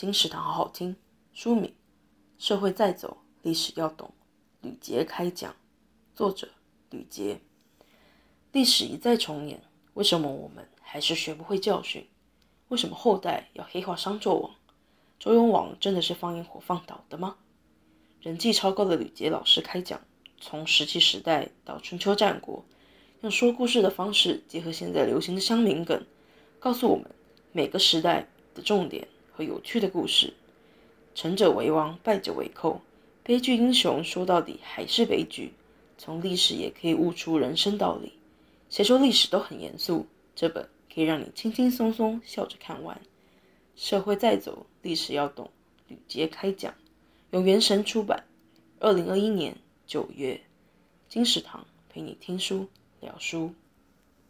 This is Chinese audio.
金石堂好好听。书名：社会在走，历史要懂。吕捷开讲，作者：吕捷。历史一再重演，为什么我们还是学不会教训？为什么后代要黑化商纣王？周幽王真的是放烟火放倒的吗？人气超高的吕捷老师开讲，从石器时代到春秋战国，用说故事的方式结合现在流行的乡民梗，告诉我们每个时代的重点有趣的故事。成者为王，败者为寇。悲剧英雄说到底还是悲剧。从历史也可以悟出人生道理。谁说历史都很严肃？这本可以让你轻轻松松笑着看完。社会在走，历史要懂。吕捷开讲，由圆神出版，二零二一年九月。金石堂陪你听书聊书。